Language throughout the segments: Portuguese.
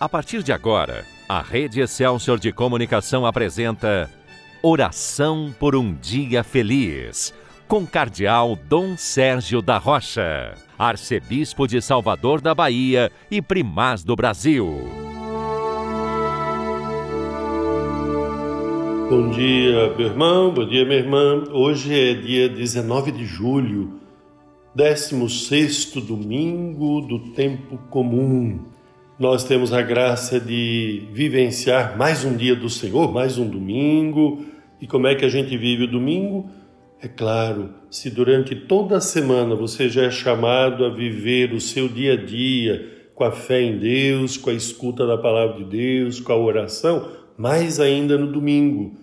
A partir de agora, a Rede Excelsior de Comunicação apresenta Oração por um Dia Feliz, com Cardeal Dom Sérgio da Rocha, Arcebispo de Salvador da Bahia e Primaz do Brasil. Bom dia, meu irmão, bom dia, minha irmã. Hoje é dia 19 de julho, 16 domingo do tempo comum nós temos a graça de vivenciar mais um dia do Senhor, mais um domingo. E como é que a gente vive o domingo? É claro, se durante toda a semana você já é chamado a viver o seu dia a dia com a fé em Deus, com a escuta da palavra de Deus, com a oração, mais ainda no domingo.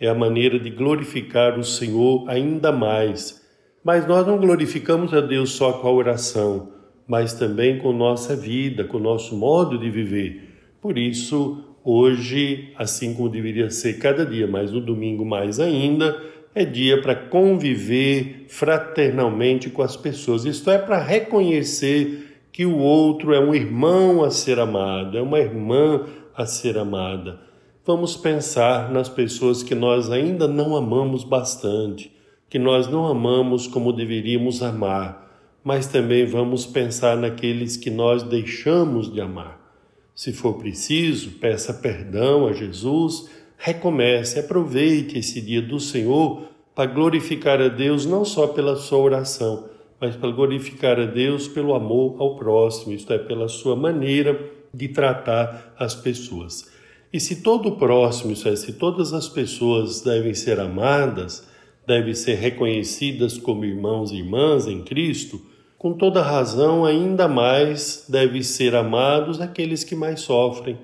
É a maneira de glorificar o Senhor ainda mais. Mas nós não glorificamos a Deus só com a oração mas também com nossa vida, com nosso modo de viver. Por isso, hoje, assim como deveria ser cada dia, mas no domingo mais ainda, é dia para conviver fraternalmente com as pessoas. Isto é, para reconhecer que o outro é um irmão a ser amado, é uma irmã a ser amada. Vamos pensar nas pessoas que nós ainda não amamos bastante, que nós não amamos como deveríamos amar mas também vamos pensar naqueles que nós deixamos de amar. Se for preciso, peça perdão a Jesus, recomece, aproveite esse dia do Senhor para glorificar a Deus não só pela sua oração, mas para glorificar a Deus pelo amor ao próximo, isto é, pela sua maneira de tratar as pessoas. E se todo o próximo, isso é, se todas as pessoas devem ser amadas, devem ser reconhecidas como irmãos e irmãs em Cristo, com toda razão, ainda mais devem ser amados aqueles que mais sofrem.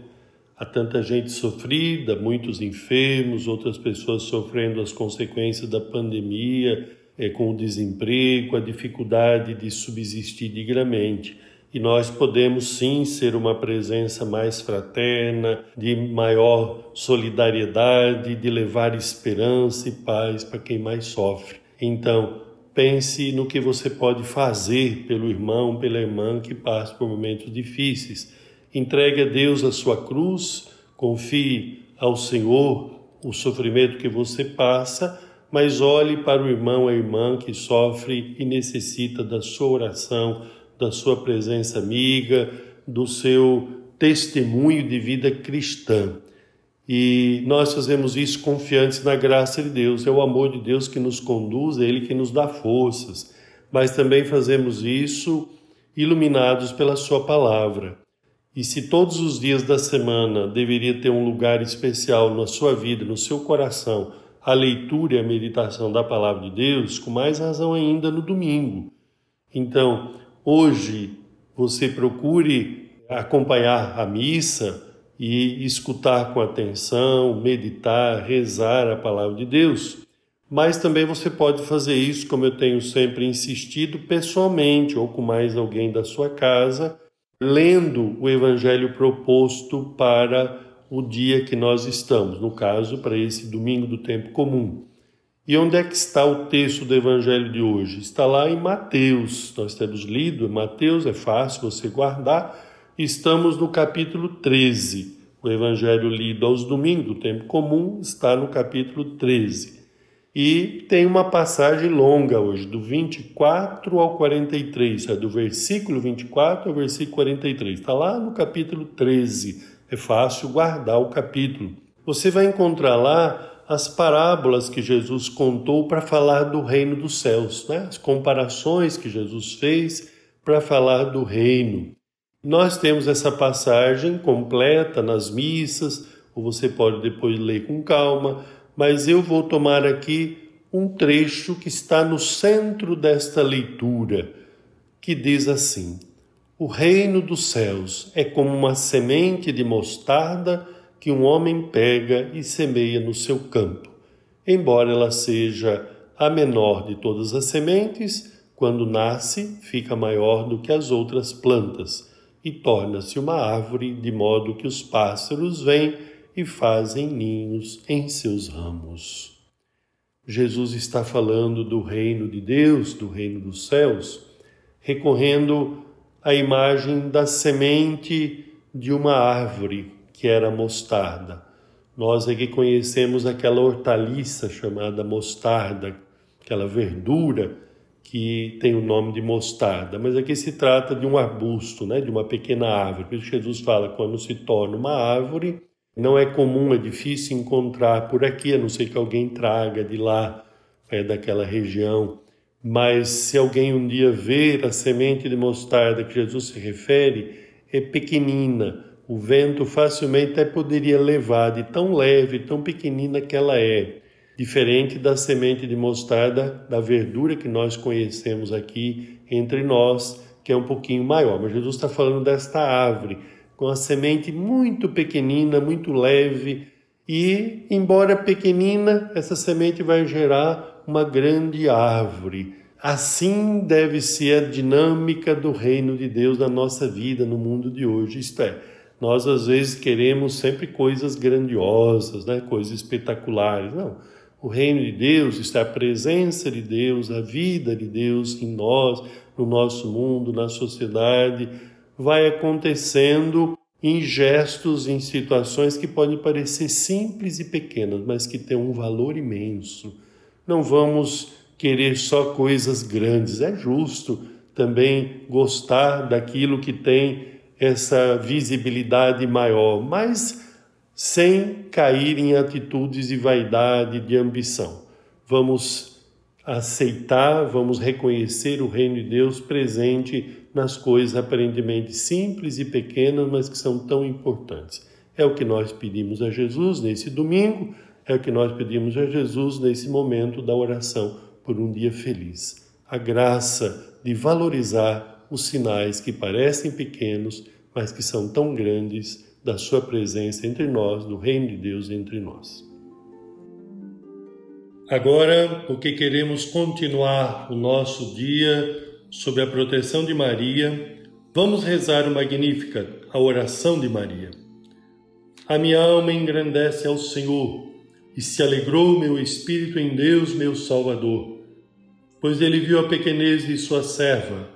Há tanta gente sofrida, muitos enfermos, outras pessoas sofrendo as consequências da pandemia, é, com o desemprego, a dificuldade de subsistir dignamente. Nós podemos sim ser uma presença mais fraterna, de maior solidariedade, de levar esperança e paz para quem mais sofre. Então, Pense no que você pode fazer pelo irmão, pela irmã que passa por momentos difíceis. Entregue a Deus a sua cruz, confie ao Senhor o sofrimento que você passa, mas olhe para o irmão, a irmã que sofre e necessita da sua oração, da sua presença amiga, do seu testemunho de vida cristã. E nós fazemos isso confiantes na graça de Deus. É o amor de Deus que nos conduz, é Ele que nos dá forças. Mas também fazemos isso iluminados pela Sua palavra. E se todos os dias da semana deveria ter um lugar especial na sua vida, no seu coração, a leitura e a meditação da palavra de Deus, com mais razão ainda no domingo. Então, hoje, você procure acompanhar a missa e escutar com atenção, meditar, rezar a palavra de Deus. Mas também você pode fazer isso, como eu tenho sempre insistido, pessoalmente ou com mais alguém da sua casa, lendo o evangelho proposto para o dia que nós estamos, no caso, para esse domingo do tempo comum. E onde é que está o texto do evangelho de hoje? Está lá em Mateus. Nós temos lido Mateus, é fácil você guardar Estamos no capítulo 13. O evangelho lido aos domingos, do tempo comum, está no capítulo 13. E tem uma passagem longa hoje, do 24 ao 43, é do versículo 24 ao versículo 43. Está lá no capítulo 13. É fácil guardar o capítulo. Você vai encontrar lá as parábolas que Jesus contou para falar do reino dos céus, né? as comparações que Jesus fez para falar do reino. Nós temos essa passagem completa nas missas, ou você pode depois ler com calma, mas eu vou tomar aqui um trecho que está no centro desta leitura, que diz assim: O reino dos céus é como uma semente de mostarda que um homem pega e semeia no seu campo. Embora ela seja a menor de todas as sementes, quando nasce, fica maior do que as outras plantas e torna-se uma árvore, de modo que os pássaros vêm e fazem ninhos em seus ramos. Jesus está falando do reino de Deus, do reino dos céus, recorrendo à imagem da semente de uma árvore que era mostarda. Nós aqui conhecemos aquela hortaliça chamada mostarda, aquela verdura que tem o nome de mostarda, mas aqui se trata de um arbusto, né, de uma pequena árvore. Por isso Jesus fala quando se torna uma árvore, não é comum, é difícil encontrar por aqui, a não ser que alguém traga de lá, é daquela região. Mas se alguém um dia ver a semente de mostarda que Jesus se refere, é pequenina. O vento facilmente até poderia levar de tão leve, tão pequenina que ela é. Diferente da semente de mostarda, da verdura que nós conhecemos aqui entre nós, que é um pouquinho maior. Mas Jesus está falando desta árvore, com a semente muito pequenina, muito leve. E, embora pequenina, essa semente vai gerar uma grande árvore. Assim deve ser a dinâmica do reino de Deus na nossa vida, no mundo de hoje. Isto é, nós às vezes queremos sempre coisas grandiosas, né? coisas espetaculares. Não. O reino de Deus está a presença de Deus, a vida de Deus em nós, no nosso mundo, na sociedade, vai acontecendo em gestos, em situações que podem parecer simples e pequenas, mas que têm um valor imenso não vamos querer só coisas grandes. É justo também gostar daquilo que tem essa visibilidade maior, mas sem cair em atitudes de vaidade, de ambição. Vamos aceitar, vamos reconhecer o reino de Deus presente nas coisas aparentemente simples e pequenas, mas que são tão importantes. É o que nós pedimos a Jesus nesse domingo é o que nós pedimos a Jesus nesse momento da oração por um dia feliz. A graça de valorizar os sinais que parecem pequenos, mas que são tão grandes da Sua presença entre nós, do Reino de Deus entre nós. Agora, porque queremos continuar o nosso dia sob a proteção de Maria, vamos rezar o Magnífica, a oração de Maria. A minha alma engrandece ao Senhor e se alegrou meu espírito em Deus, meu Salvador, pois ele viu a pequenez de sua serva.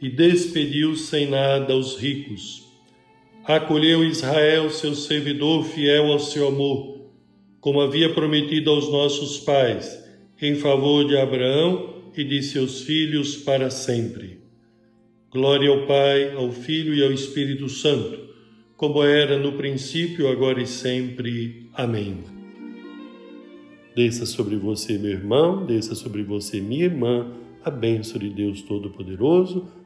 e despediu sem nada os ricos. Acolheu Israel, seu servidor fiel ao seu amor, como havia prometido aos nossos pais, em favor de Abraão e de seus filhos para sempre. Glória ao Pai, ao Filho e ao Espírito Santo como era no princípio, agora e sempre. Amém. Desça sobre você, meu irmão, desça sobre você, minha irmã, a bênção de Deus Todo-Poderoso,